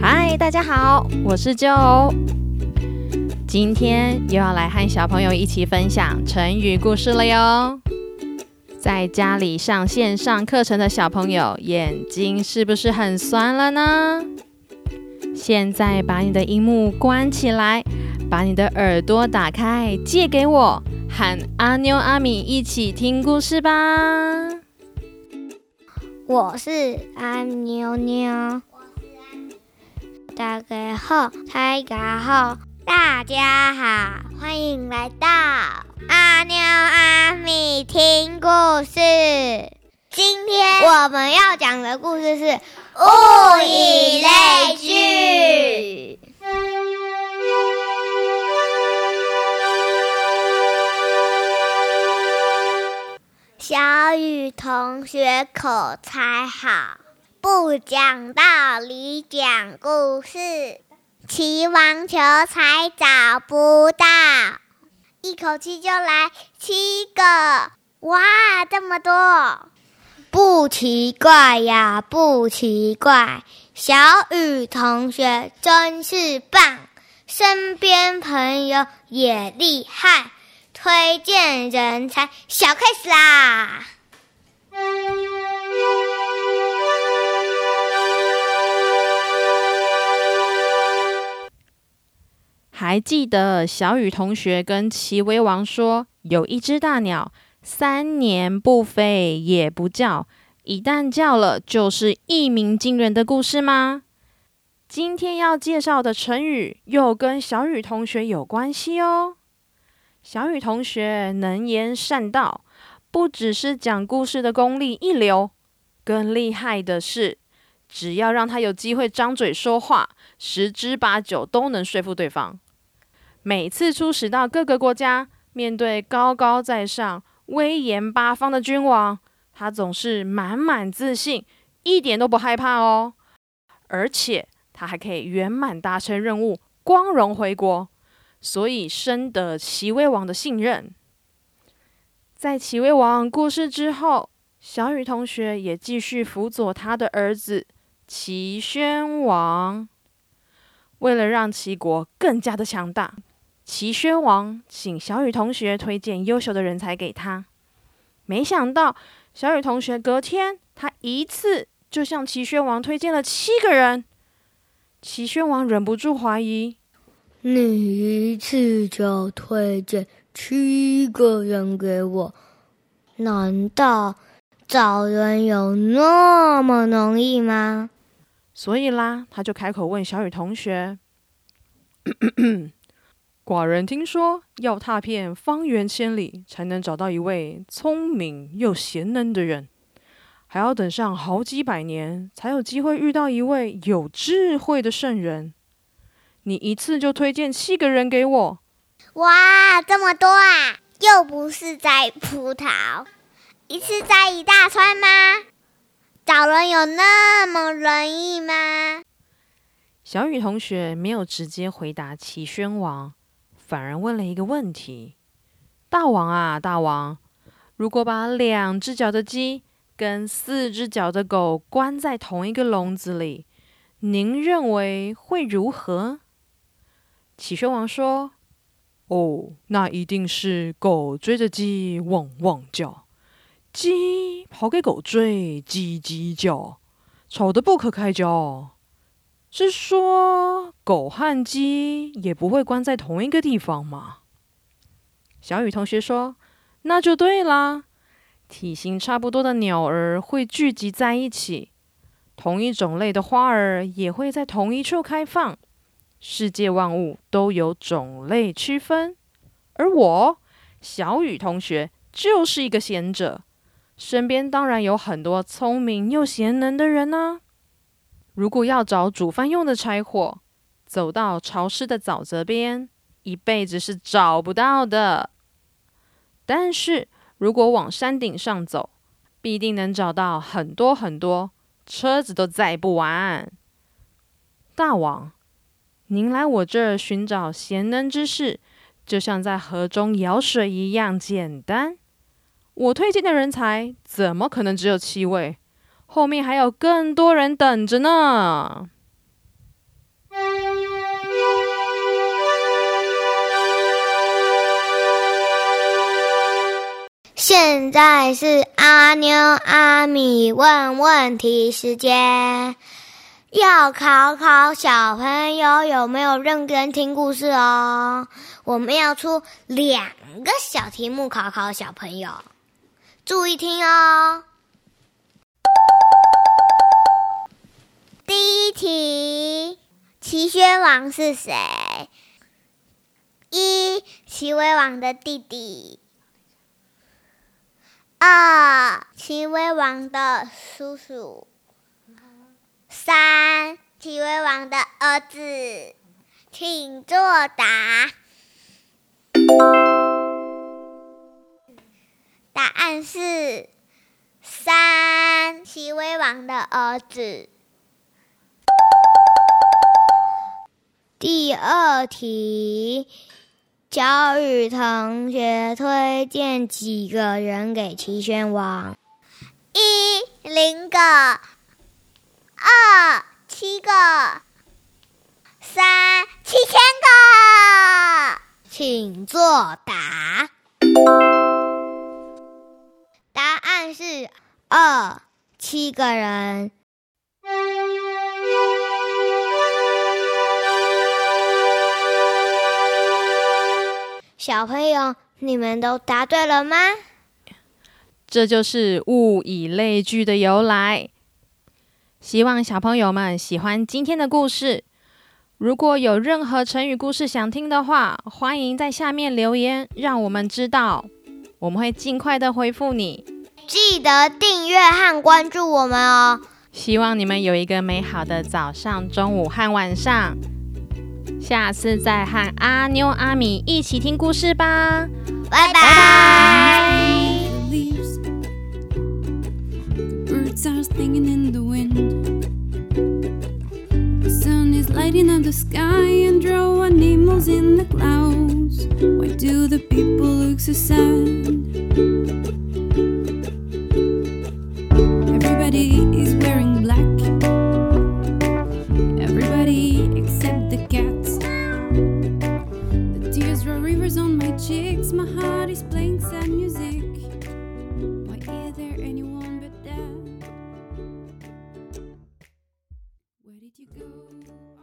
嗨，大家好，我是九。今天又要来和小朋友一起分享成语故事了哟。在家里上线上课程的小朋友，眼睛是不是很酸了呢？现在把你的荧幕关起来，把你的耳朵打开，借给我，和阿妞阿米一起听故事吧。我是阿妞妞。大家好，大家好，大家好，欢迎来到阿喵阿米听故事。今天我们要讲的故事是物以类聚。小雨同学口才好，不讲道理讲故事，骑网球才找不到，一口气就来七个，哇，这么多！不奇怪呀，不奇怪，小雨同学真是棒，身边朋友也厉害。推荐人才小开始啦！还记得小雨同学跟齐威王说，有一只大鸟三年不飞也不叫，一旦叫了就是一鸣惊人的故事吗？今天要介绍的成语又跟小雨同学有关系哦。小雨同学能言善道，不只是讲故事的功力一流，更厉害的是，只要让他有机会张嘴说话，十之八九都能说服对方。每次出使到各个国家，面对高高在上、威严八方的君王，他总是满满自信，一点都不害怕哦。而且他还可以圆满达成任务，光荣回国。所以深得齐威王的信任。在齐威王过世之后，小雨同学也继续辅佐他的儿子齐宣王。为了让齐国更加的强大，齐宣王请小雨同学推荐优秀的人才给他。没想到小雨同学隔天，他一次就向齐宣王推荐了七个人。齐宣王忍不住怀疑。你一次就推荐七个人给我，难道找人有那么容易吗？所以啦，他就开口问小雨同学：“寡人听说，要踏遍方圆千里，才能找到一位聪明又贤能的人，还要等上好几百年，才有机会遇到一位有智慧的圣人。”你一次就推荐七个人给我，哇，这么多啊！又不是摘葡萄，一次摘一大串吗？找人有那么容易吗？小雨同学没有直接回答齐宣王，反而问了一个问题：大王啊，大王，如果把两只脚的鸡跟四只脚的狗关在同一个笼子里，您认为会如何？齐宣王说：“哦，那一定是狗追着鸡汪汪叫，鸡跑给狗追叽叽叫，吵得不可开交。是说狗和鸡也不会关在同一个地方吗？”小雨同学说：“那就对啦，体型差不多的鸟儿会聚集在一起，同一种类的花儿也会在同一处开放。”世界万物都有种类区分，而我小雨同学就是一个贤者，身边当然有很多聪明又贤能的人呢。如果要找煮饭用的柴火，走到潮湿的沼泽边，一辈子是找不到的。但是如果往山顶上走，必定能找到很多很多，车子都载不完。大王。您来我这儿寻找贤能之士，就像在河中舀水一样简单。我推荐的人才怎么可能只有七位？后面还有更多人等着呢。现在是阿牛阿米问问题时间要考考小朋友有没有认真听故事哦。我们要出两个小题目考考小朋友注意听哦。第一题，齐宣王是谁？一，齐威王的弟弟。二，齐威王的叔叔。三，齐威王的儿子。请作答。答案是三，齐威王的儿子。第二题，小雨同学推荐几个人给齐宣王？一零个，二七个，三七千个。请作答。答案是二七个人。小朋友，你们都答对了吗？这就是物以类聚的由来。希望小朋友们喜欢今天的故事。如果有任何成语故事想听的话，欢迎在下面留言，让我们知道，我们会尽快的回复你。记得订阅和关注我们哦！希望你们有一个美好的早上、中午和晚上。下次再和阿妞阿米一起听故事吧，拜拜。Birds are singing in the wind. The sun is lighting up the sky and drawing animals in the clouds. Why do the people look so sad? Tears on my cheeks. My heart is playing sad music. Why is there anyone but that? Where did you go?